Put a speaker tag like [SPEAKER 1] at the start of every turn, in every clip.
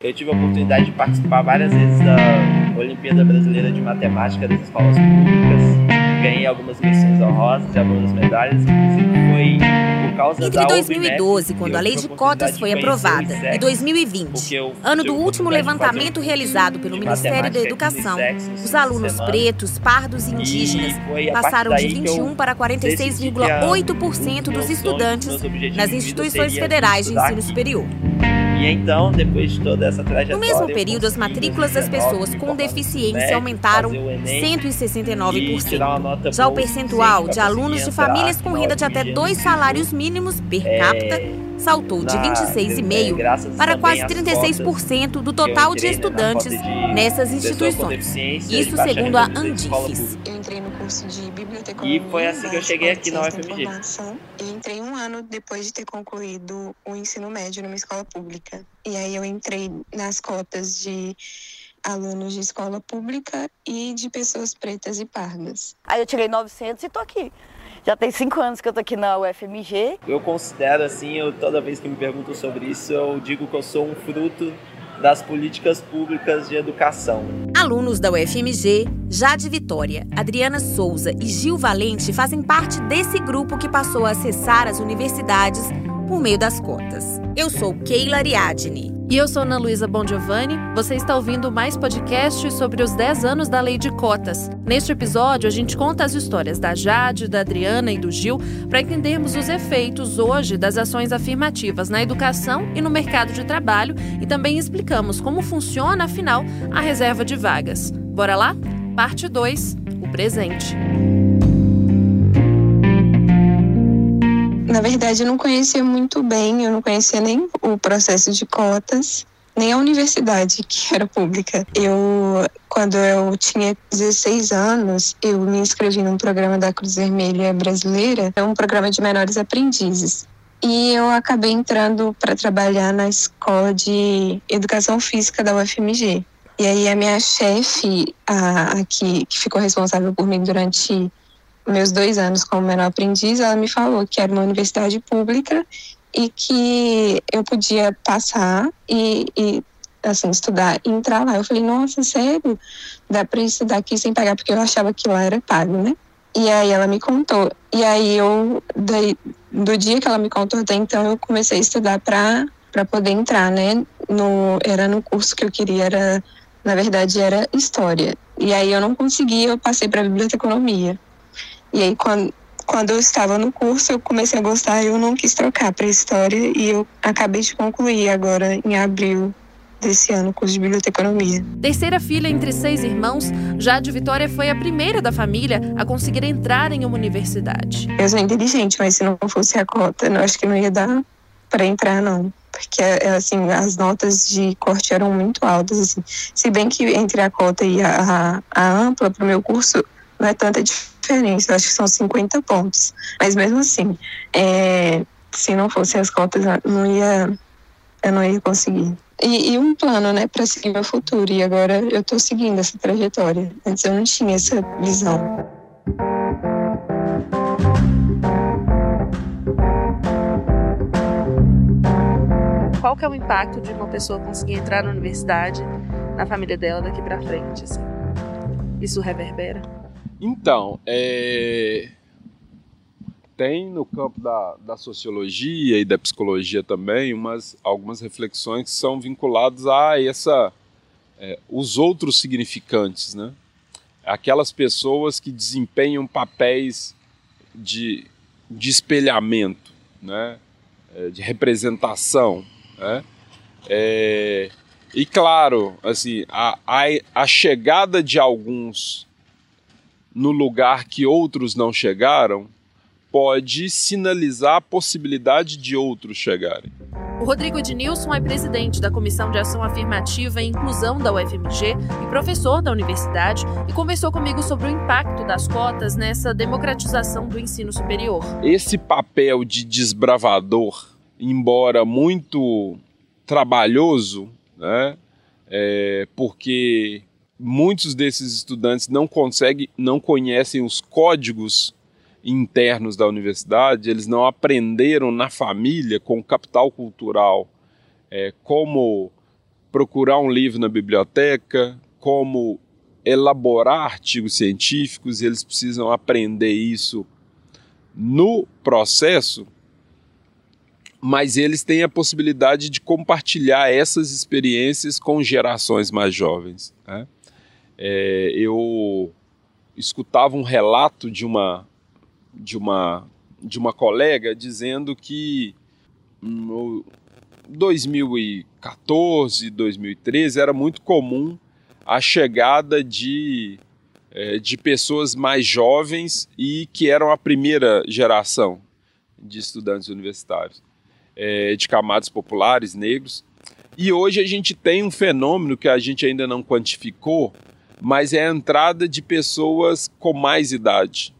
[SPEAKER 1] Eu tive a oportunidade de participar várias vezes da Olimpíada Brasileira de Matemática das escolas públicas. Ganhei algumas menções honrosas e algumas medalhas, inclusive foi por causa
[SPEAKER 2] Entre
[SPEAKER 1] da
[SPEAKER 2] 2012,
[SPEAKER 1] UBMEC,
[SPEAKER 2] quando a lei de cotas foi aprovada,
[SPEAKER 1] ISEX,
[SPEAKER 2] e 2020,
[SPEAKER 1] porque eu
[SPEAKER 2] ano do último levantamento
[SPEAKER 1] um
[SPEAKER 2] realizado pelo Ministério da Educação,
[SPEAKER 1] ISEX,
[SPEAKER 2] os
[SPEAKER 1] no
[SPEAKER 2] alunos
[SPEAKER 1] semana.
[SPEAKER 2] pretos, pardos e indígenas passaram de
[SPEAKER 1] daí que eu
[SPEAKER 2] 21 para
[SPEAKER 1] decidi que
[SPEAKER 2] 46,8%
[SPEAKER 1] os
[SPEAKER 2] dos estudantes nas instituições federais de ensino superior.
[SPEAKER 1] E então, depois de toda essa trajetória.
[SPEAKER 2] No mesmo período, as matrículas das
[SPEAKER 1] 2019,
[SPEAKER 2] pessoas com deficiência aumentaram
[SPEAKER 1] fazer o Enem, e
[SPEAKER 2] 169%.
[SPEAKER 1] tirar uma nota
[SPEAKER 2] Já o percentual de alunos de famílias com renda de até dois salários mínimos per capita
[SPEAKER 1] É,
[SPEAKER 2] saltou de
[SPEAKER 1] na-
[SPEAKER 2] 26,5%
[SPEAKER 1] é,
[SPEAKER 2] para quase
[SPEAKER 1] às
[SPEAKER 2] 36% do total de
[SPEAKER 1] né,
[SPEAKER 2] estudantes nessas instituições. Isso segundo a Andifes.
[SPEAKER 3] Eu entrei no curso de
[SPEAKER 1] E foi assim que eu cheguei aqui na UFMG.
[SPEAKER 3] Informação. E entrei um ano depois de ter concluído o ensino médio numa escola pública. E aí eu entrei nas cotas de alunos de escola pública e de pessoas pretas e pardas.
[SPEAKER 4] Aí eu tirei 900 e tô aqui. Já tem cinco anos que eu tô aqui na UFMG.
[SPEAKER 1] Eu considero assim, eu, toda vez que me perguntam sobre isso, eu digo que eu sou um fruto das políticas públicas de educação.
[SPEAKER 2] Alunos da UFMG, Jade Vitória, Adriana Souza e Gil Valente fazem parte desse grupo que passou a acessar as universidades por meio das cotas. Eu sou Keila Ariadne.
[SPEAKER 5] E eu sou Ana Luísa Bongiovanni. Você está ouvindo mais podcasts sobre os 10 anos da Lei de Cotas. Neste episódio, a gente conta as histórias da Jade, da Adriana e do Gil para entendermos os efeitos hoje das ações afirmativas na educação e no mercado de trabalho e também explicamos como funciona, afinal, a reserva de vagas. Bora lá? Parte 2 O presente.
[SPEAKER 3] Na verdade, eu não conhecia muito bem, eu não conhecia nem o processo de cotas, nem a universidade, que era pública. Eu, quando eu tinha 16 anos, eu me inscrevi num programa da Cruz Vermelha Brasileira, é um programa de menores aprendizes. E eu acabei entrando para trabalhar na escola de educação física da UFMG. E aí a minha chefe, a, a que, que ficou responsável por mim durante meus dois anos como menor aprendiz, ela me falou que era uma universidade pública e que eu podia passar e, e assim, estudar e entrar lá. Eu falei, nossa, sério? Dá para estudar aqui sem pagar? Porque eu achava que lá era pago, né? E aí ela me contou. E aí eu, daí, do dia que ela me contou até então, eu comecei a estudar para poder entrar, né? No, era no curso que eu queria, era, na verdade, era História. E aí eu não consegui, eu passei para Biblioteconomia. E aí, quando, quando eu estava no curso, eu comecei a gostar, eu não quis trocar para História e eu acabei de concluir agora, em abril desse ano, o curso de Biblioteconomia.
[SPEAKER 5] Terceira filha entre seis irmãos, Jade Vitória foi a primeira da família a conseguir entrar em uma universidade.
[SPEAKER 3] Eu sou inteligente, mas se não fosse a cota, eu acho que não ia dar para entrar, não. Porque, assim, as notas de corte eram muito altas, assim. Se bem que entre a cota e a, a, a ampla para o meu curso, não é tanta diferença, eu acho que são 50 pontos. Mas mesmo assim, é, se não fossem as cotas, não ia, eu não ia conseguir. E, e um plano, né, para seguir meu futuro. E agora eu estou seguindo essa trajetória. Antes eu não tinha essa visão.
[SPEAKER 5] Qual que é o impacto de uma pessoa conseguir entrar na universidade, na família dela daqui para frente? Assim? Isso reverbera?
[SPEAKER 6] Então, é... tem no campo da, da, sociologia e da psicologia também umas, algumas reflexões que são vinculadas a essa, é, os outros significantes, né? Aquelas pessoas que desempenham papéis de, de espelhamento, né? É, de representação, né? É, e claro, assim, a, a, a chegada de alguns no lugar que outros não chegaram, pode sinalizar a possibilidade de outros chegarem.
[SPEAKER 5] O Rodrigo Ednilson é presidente da Comissão de Ação Afirmativa e Inclusão da UFMG e professor da universidade e conversou comigo sobre o impacto das cotas nessa democratização do ensino superior.
[SPEAKER 6] Esse papel de desbravador, embora muito trabalhoso, né, é, porque muitos desses estudantes não conseguem, não conhecem os códigos internos da universidade, eles não aprenderam na família com capital cultural é, como procurar um livro na biblioteca, como elaborar artigos científicos, eles precisam aprender isso no processo, mas eles têm a possibilidade de compartilhar essas experiências com gerações mais jovens. Né? É, eu escutava um relato de uma de uma de uma colega dizendo que no 2014, 2013 era muito comum a chegada de, é, de pessoas mais jovens e que eram a primeira geração de estudantes universitários, é, de camadas populares, negros. E hoje a gente tem um fenômeno que a gente ainda não quantificou, mas é a entrada de pessoas com mais idade.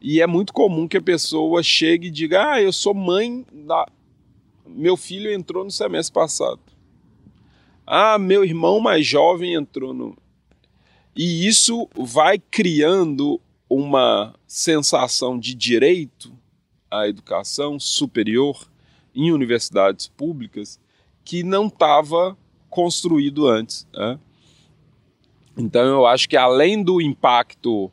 [SPEAKER 6] E é muito comum que a pessoa chegue e diga: Ah, eu sou mãe da. Meu filho entrou no semestre passado. Ah, meu irmão mais jovem entrou no. E isso vai criando uma sensação de direito à educação superior em universidades públicas que não estava construído antes. Né? Então, eu acho que além do impacto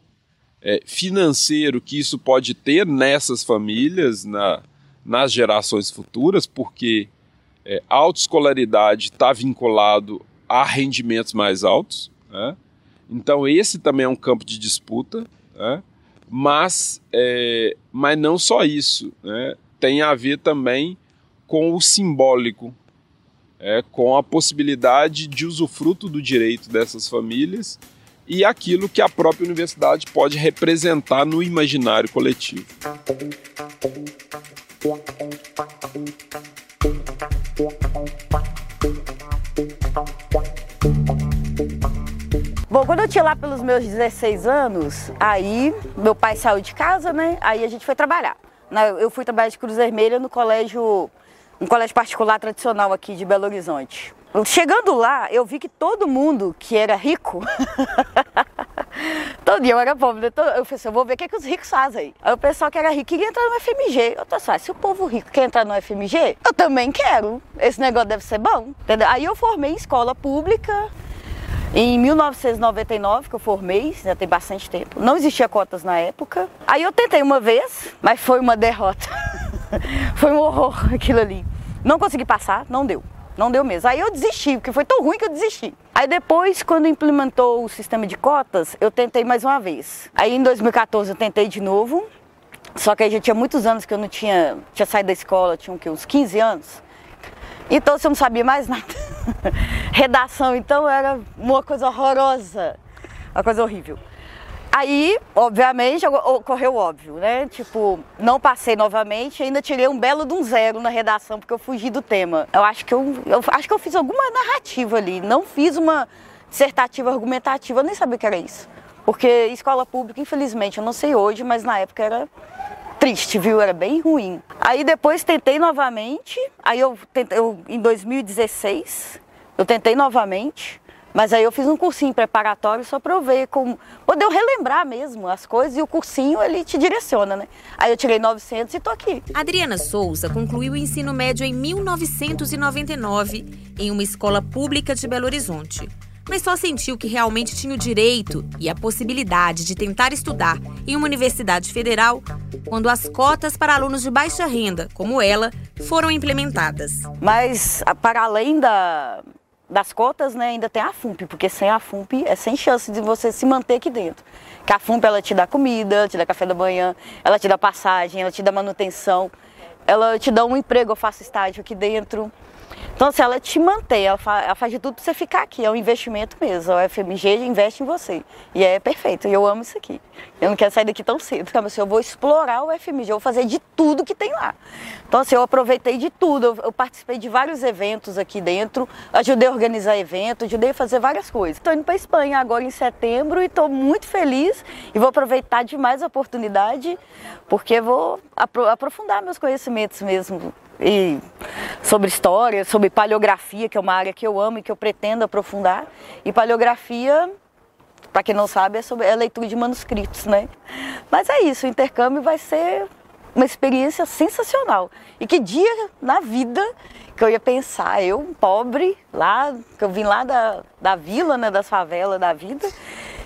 [SPEAKER 6] é, financeiro que isso pode ter nessas famílias, na, nas gerações futuras, porque é, autoescolaridade está vinculado a rendimentos mais altos. Né? Então, esse também é um campo de disputa. Né? Mas, é, mas não só isso. Né? Tem a ver também com o simbólico, é, com a possibilidade de usufruto do direito dessas famílias e aquilo que a própria universidade pode representar no imaginário coletivo.
[SPEAKER 4] Bom, quando eu tinha lá pelos meus 16 anos, aí meu pai saiu de casa, né? Aí a gente foi trabalhar. Eu fui trabalhar de Cruz Vermelha no colégio, um colégio particular tradicional aqui de Belo Horizonte. Chegando lá, eu vi que todo mundo que era rico, todo dia eu era pobre, né? eu assim, eu vou ver o que, é que os ricos fazem. Aí o pessoal que era rico queria entrar no FMG. Eu tô ah, se o povo rico quer entrar no FMG, eu também quero. Esse negócio deve ser bom. Entendeu? Aí eu formei em escola pública, em 1999 que eu formei, já tem bastante tempo. Não existia cotas na época. Aí eu tentei uma vez, mas foi uma derrota. foi um horror aquilo ali. Não consegui passar, não deu. Não deu mesmo. Aí eu desisti, porque foi tão ruim que eu desisti. Aí depois, quando implementou o sistema de cotas, eu tentei mais uma vez. Aí em 2014 eu tentei de novo. Só que aí já tinha muitos anos que eu não tinha, tinha saído da escola, tinha que, uns 15 anos. Então você não sabia mais nada. Redação então era uma coisa horrorosa, uma coisa horrível. Aí, obviamente, ocorreu óbvio, né? Tipo, não passei novamente, ainda tirei um belo de um zero na redação porque eu fugi do tema. Eu acho que eu, eu acho que eu fiz alguma narrativa ali, não fiz uma dissertativa argumentativa, eu nem sabia o que era isso. Porque escola pública, infelizmente, eu não sei hoje, mas na época era triste, viu? Era bem ruim. Aí depois tentei novamente, aí eu, tentei, eu em 2016, eu tentei novamente, mas aí eu fiz um cursinho preparatório só para eu ver como poder relembrar mesmo as coisas e o cursinho ele te direciona, né? Aí eu tirei 900 e tô aqui.
[SPEAKER 2] Adriana Souza concluiu o ensino médio em 1999 em uma escola pública de Belo Horizonte. Mas só sentiu que realmente tinha o direito e a possibilidade de tentar estudar em uma universidade federal quando as cotas para alunos de baixa renda, como ela, foram implementadas.
[SPEAKER 4] Mas para além da das cotas, né, ainda tem a FUMP, porque sem a FUMP é sem chance de você se manter aqui dentro. Que a FUMP ela te dá comida, te dá café da manhã, ela te dá passagem, ela te dá manutenção, ela te dá um emprego, eu faço estágio aqui dentro. Então, se ela te mantém, ela, faz, ela faz de tudo para você ficar aqui. É um investimento mesmo. A FMG investe em você. E é perfeito. Eu amo isso aqui. Eu não quero sair daqui tão cedo. Então, assim, eu vou explorar o FMG, eu vou fazer de tudo que tem lá. Então, assim, eu aproveitei de tudo. Eu, eu participei de vários eventos aqui dentro, ajudei a organizar eventos, ajudei a fazer várias coisas. Estou indo para Espanha agora em setembro e estou muito feliz e vou aproveitar demais a oportunidade, porque vou aprofundar meus conhecimentos mesmo e sobre história, sobre paleografia, que é uma área que eu amo e que eu pretendo aprofundar. E paleografia, para quem não sabe, é, sobre, é leitura de manuscritos, né? Mas é isso, o intercâmbio vai ser uma experiência sensacional. E que dia na vida que eu ia pensar, eu, pobre, lá, que eu vim lá da, da vila, né, das favelas da vida,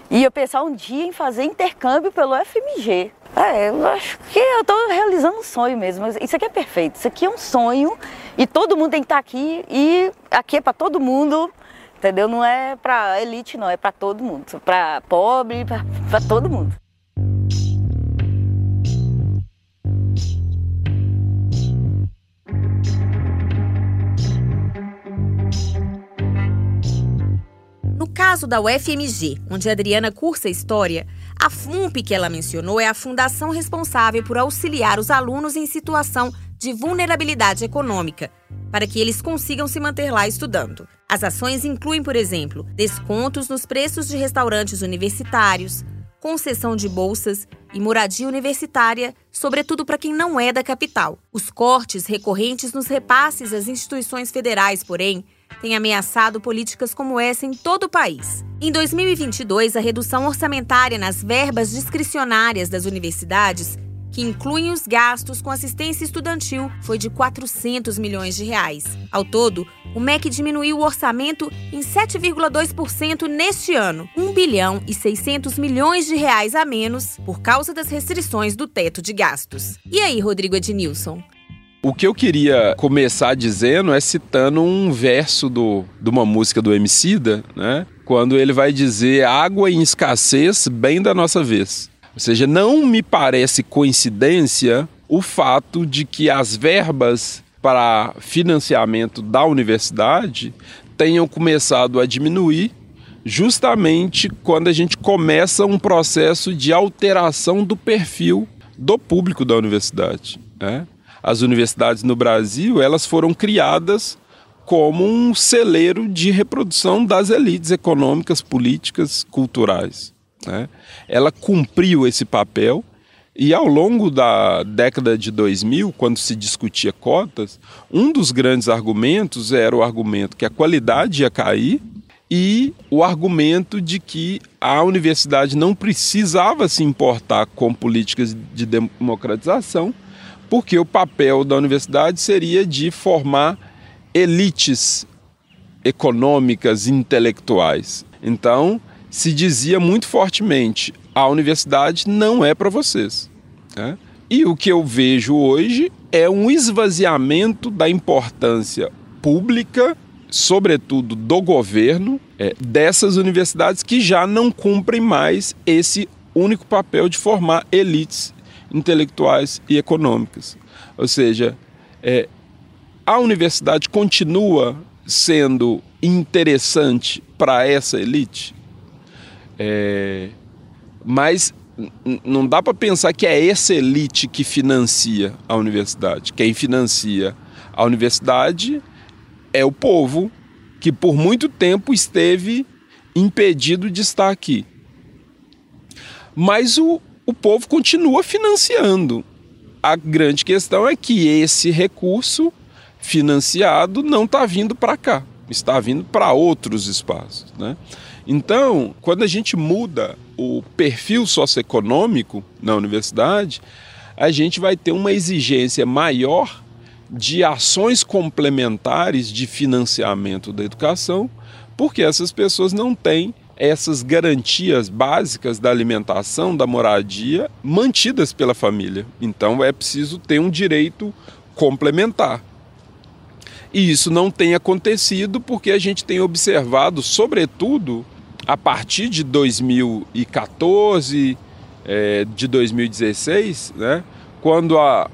[SPEAKER 4] ia pensar um dia em fazer intercâmbio pelo FMG. É, eu acho que eu estou realizando um sonho mesmo. Isso aqui é perfeito, isso aqui é um sonho e todo mundo tem que estar aqui e aqui é para todo mundo, entendeu? Não é para elite, não, é para todo mundo, para pobre, para todo mundo.
[SPEAKER 2] Caso da UFMG, onde Adriana cursa História, a FUMP que ela mencionou é a fundação responsável por auxiliar os alunos em situação de vulnerabilidade econômica, para que eles consigam se manter lá estudando. As ações incluem, por exemplo, descontos nos preços de restaurantes universitários, concessão de bolsas e moradia universitária, sobretudo para quem não é da capital. Os cortes recorrentes nos repasses às instituições federais, porém, tem ameaçado políticas como essa em todo o país. Em 2022, a redução orçamentária nas verbas discricionárias das universidades, que incluem os gastos com assistência estudantil, foi de 400 milhões de reais. Ao todo, o MEC diminuiu o orçamento em 7,2% neste ano, 1 bilhão e 600 milhões de reais a menos por causa das restrições do teto de gastos. E aí, Rodrigo Ednilson?
[SPEAKER 6] O que eu queria começar dizendo é citando um verso do, de uma música do Emicida, né? Quando ele vai dizer água em escassez bem da nossa vez. Ou seja, não me parece coincidência o fato de que as verbas para financiamento da universidade tenham começado a diminuir justamente quando a gente começa um processo de alteração do perfil do público da universidade. Né? As universidades no Brasil elas foram criadas como um celeiro de reprodução das elites econômicas, políticas, culturais. Né? Ela cumpriu esse papel e ao longo da década de 2000, quando se discutia cotas, um dos grandes argumentos era o argumento que a qualidade ia cair e o argumento de que a universidade não precisava se importar com políticas de democratização, porque o papel da universidade seria de formar elites econômicas, intelectuais. Então, se dizia muito fortemente: a universidade não é para vocês. Né? E o que eu vejo hoje é um esvaziamento da importância pública, sobretudo do governo, é, dessas universidades que já não cumprem mais esse único papel de formar elites intelectuais e econômicas. Ou seja, é, a universidade continua sendo interessante para essa elite, é, mas não dá para pensar que é essa elite que financia a universidade. Quem financia a universidade é o povo que por muito tempo esteve impedido de estar aqui. Mas o, o povo continua financiando. A grande questão é que esse recurso financiado não está vindo para cá, está vindo para outros espaços. Né? Então, quando a gente muda o perfil socioeconômico na universidade, a gente vai ter uma exigência maior de ações complementares de financiamento da educação, porque essas pessoas não têm essas garantias básicas da alimentação, da moradia, mantidas pela família. Então é preciso ter um direito complementar. E isso não tem acontecido porque a gente tem observado, sobretudo a partir de 2014, é, de 2016, né, quando a,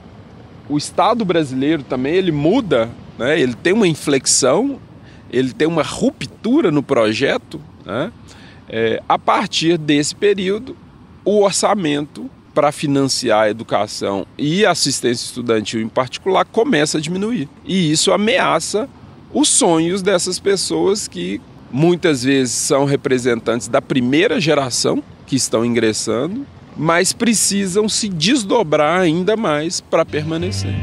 [SPEAKER 6] o Estado brasileiro também ele muda, né, ele tem uma inflexão, ele tem uma ruptura no projeto, né, é, a partir desse período, o orçamento para financiar a educação e assistência estudantil em particular começa a diminuir. E isso ameaça os sonhos dessas pessoas que muitas vezes são representantes da primeira geração que estão ingressando, mas precisam se desdobrar ainda mais para permanecer.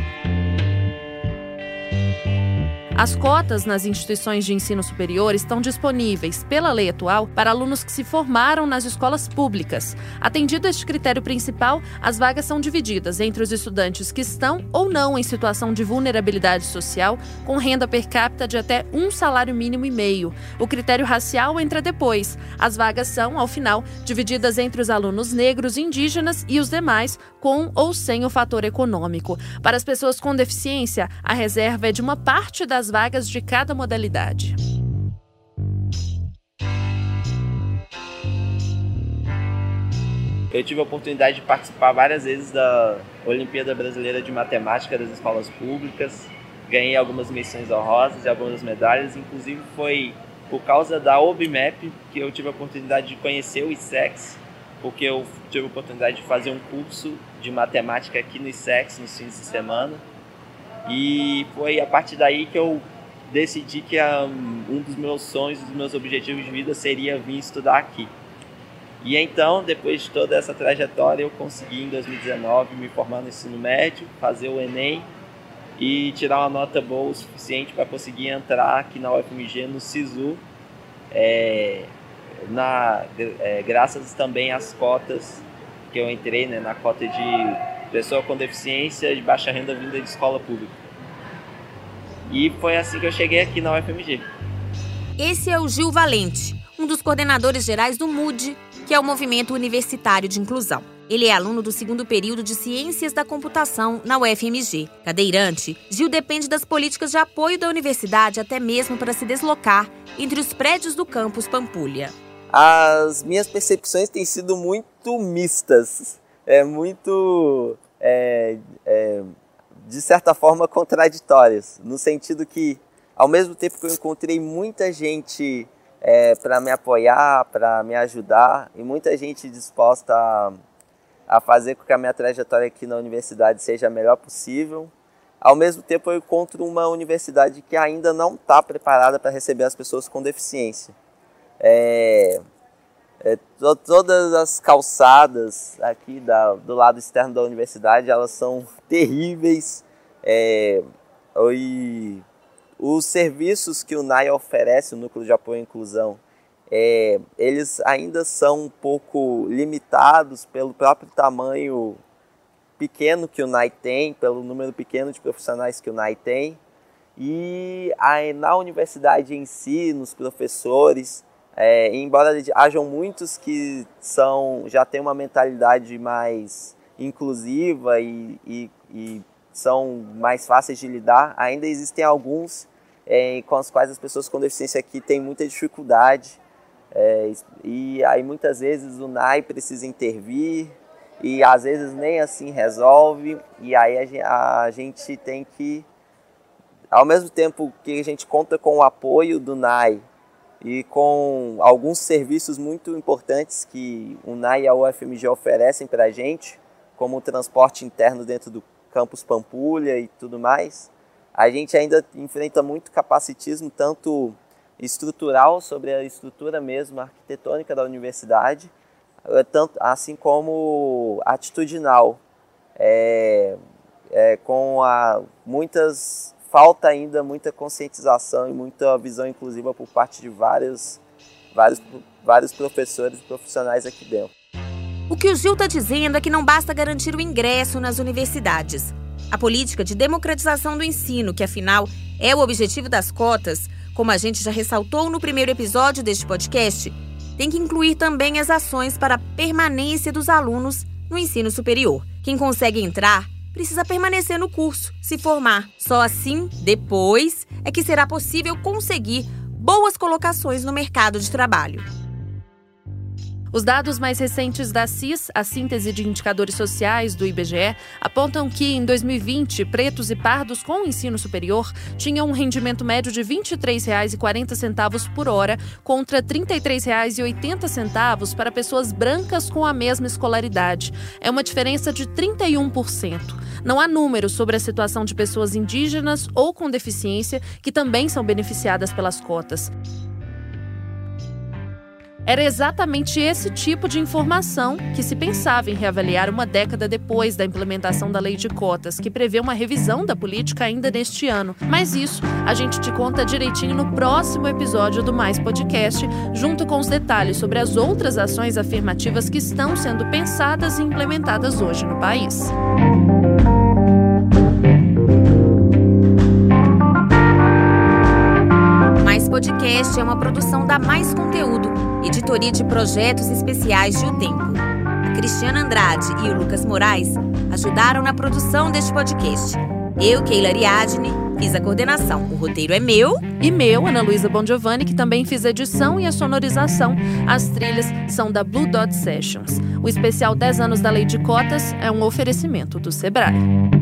[SPEAKER 5] As cotas nas instituições de ensino superior estão disponíveis, pela lei atual, para alunos que se formaram nas escolas públicas. Atendido este critério principal, as vagas são divididas entre os estudantes que estão ou não em situação de vulnerabilidade social, com renda per capita de até um salário mínimo e meio. O critério racial entra depois. As vagas são, ao final, divididas entre os alunos negros, indígenas e os demais, com ou sem o fator econômico. Para as pessoas com deficiência, a reserva é de uma parte das vagas de cada modalidade.
[SPEAKER 1] Eu tive a oportunidade de participar várias vezes da Olimpíada Brasileira de Matemática das escolas públicas. Ganhei algumas missões honrosas e algumas medalhas, inclusive foi por causa da OBMAP que eu tive a oportunidade de conhecer o ISEX, porque eu tive a oportunidade de fazer um curso de matemática aqui no ISEX nos fins de semana. E foi a partir daí que eu decidi que um dos meus sonhos, dos meus objetivos de vida seria vir estudar aqui. E então, depois de toda essa trajetória, eu consegui em 2019 me formar no ensino médio, fazer o Enem e tirar uma nota boa o suficiente para conseguir entrar aqui na UFMG no SISU, é, na, é, graças também às cotas que eu entrei, né, na cota de pessoa com deficiência de baixa renda vinda de escola pública. E foi assim que eu cheguei aqui na UFMG.
[SPEAKER 2] Esse é o Gil Valente, um dos coordenadores gerais do MUD, que é o Movimento Universitário de Inclusão. Ele é aluno do segundo período de Ciências da Computação na UFMG. Cadeirante, Gil depende das políticas de apoio da universidade até mesmo para se deslocar entre os prédios do campus Pampulha.
[SPEAKER 7] As minhas percepções têm sido muito mistas, é muito, é, é, de certa forma, contraditórias, no sentido que, ao mesmo tempo que eu encontrei muita gente é, para me apoiar, para me ajudar e muita gente disposta a, a fazer com que a minha trajetória aqui na universidade seja a melhor possível. Ao mesmo tempo, eu encontro uma universidade que ainda não está preparada para receber as pessoas com deficiência. É, é, to, todas as calçadas aqui da, do lado externo da universidade, elas são terríveis. É, e os serviços que o NAI oferece, o Núcleo de Apoio à Inclusão, é, eles ainda são um pouco limitados pelo próprio tamanho pequeno que o NAI tem, pelo número pequeno de profissionais que o NAI tem. E na universidade em si, nos professores, é, embora hajam muitos que são já têm uma mentalidade mais inclusiva e, e, e são mais fáceis de lidar, ainda existem alguns é, com as quais as pessoas com deficiência aqui têm muita dificuldade. É, e aí muitas vezes o NAI precisa intervir e às vezes nem assim resolve. E aí a, a gente tem que, ao mesmo tempo que a gente conta com o apoio do NAI e com alguns serviços muito importantes que o NAI e a UFMG oferecem para a gente, como o transporte interno dentro do campus Pampulha e tudo mais, a gente ainda enfrenta muito capacitismo, tanto estrutural, sobre a estrutura mesmo arquitetônica da universidade, eh, tanto, assim como atitudinal, é, é, com a, muitas falta ainda muita conscientização e muita visão inclusiva por parte de vários, vários, vários professores e profissionais aqui dentro.
[SPEAKER 2] O que o Gil está dizendo é que não basta garantir o ingresso nas universidades. A política de democratização do ensino, que afinal é o objetivo das cotas, como a gente já ressaltou no primeiro episódio deste podcast, tem que incluir também as ações para a permanência dos alunos no ensino superior. Quem consegue entrar precisa permanecer no curso, se formar. Só assim, depois, é que será possível conseguir boas colocações no mercado de trabalho.
[SPEAKER 5] Os dados mais recentes da CIS, a síntese de indicadores sociais do IBGE, apontam que em 2020, pretos e pardos com ensino superior tinham um rendimento médio de R$ 23,40 por hora contra R$ 33,80 para pessoas brancas com a mesma escolaridade. É uma diferença de 31%. Não há números sobre a situação de pessoas indígenas ou com deficiência que também são beneficiadas pelas cotas. Era exatamente esse tipo de informação que se pensava em reavaliar uma década depois da implementação da lei de cotas, que prevê uma revisão da política ainda neste ano. Mas isso a gente te conta direitinho no próximo episódio do Mais Podcast, junto com os detalhes sobre as outras ações afirmativas que estão sendo pensadas e implementadas hoje no país.
[SPEAKER 2] Mais Podcast é uma produção da Mais Conteúdo, editoria de projetos especiais de O Tempo. A Cristiana Andrade e o Lucas Moraes ajudaram na produção deste podcast. Eu, Keila Ariadne, fiz a coordenação. O roteiro é meu.
[SPEAKER 5] E meu, Ana Luísa Bongiovanni, que também fiz a edição e a sonorização. As trilhas são da Blue Dot Sessions. O especial 10 anos da Lei de Cotas é um oferecimento do Sebrae.